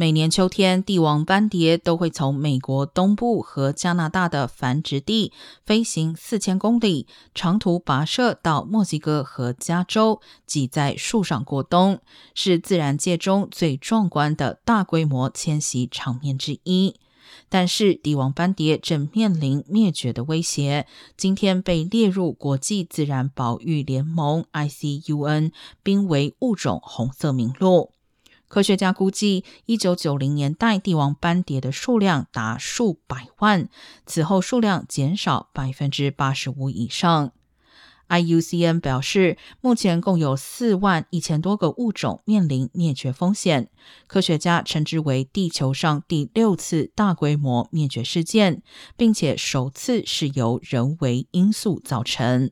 每年秋天，帝王斑蝶都会从美国东部和加拿大的繁殖地飞行四千公里，长途跋涉到墨西哥和加州，挤在树上过冬，是自然界中最壮观的大规模迁徙场面之一。但是，帝王斑蝶正面临灭绝的威胁，今天被列入国际自然保育联盟 （ICUN） 濒危物种红色名录。科学家估计，一九九零年代帝王斑蝶的数量达数百万，此后数量减少百分之八十五以上。IUCN 表示，目前共有四万一千多个物种面临灭绝风险。科学家称之为地球上第六次大规模灭绝事件，并且首次是由人为因素造成。